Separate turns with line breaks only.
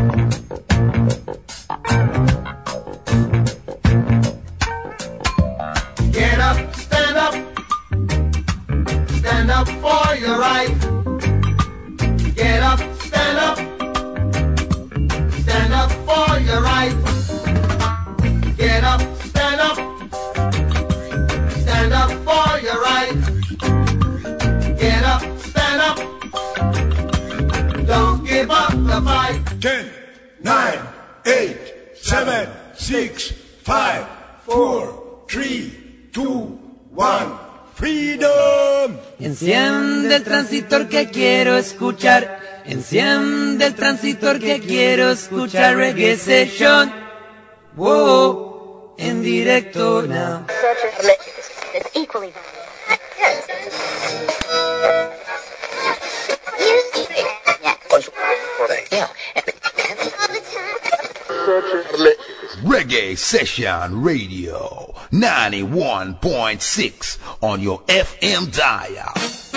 Get up, stand up, stand up for your. Get up, stand up, stand up for your. Get up, stand up, stand up for your. Get up, stand up, don't give up the fight.
10, 9, 8, 7, 6, 5, 4, 3, 2, 1. Freedom.
Enciende el transitor que quiero escuchar. Enciende el transitor que quiero escuchar. Reggae Session. Wow. En directo now.
Reggae Session Radio 91.6 on your FM dial.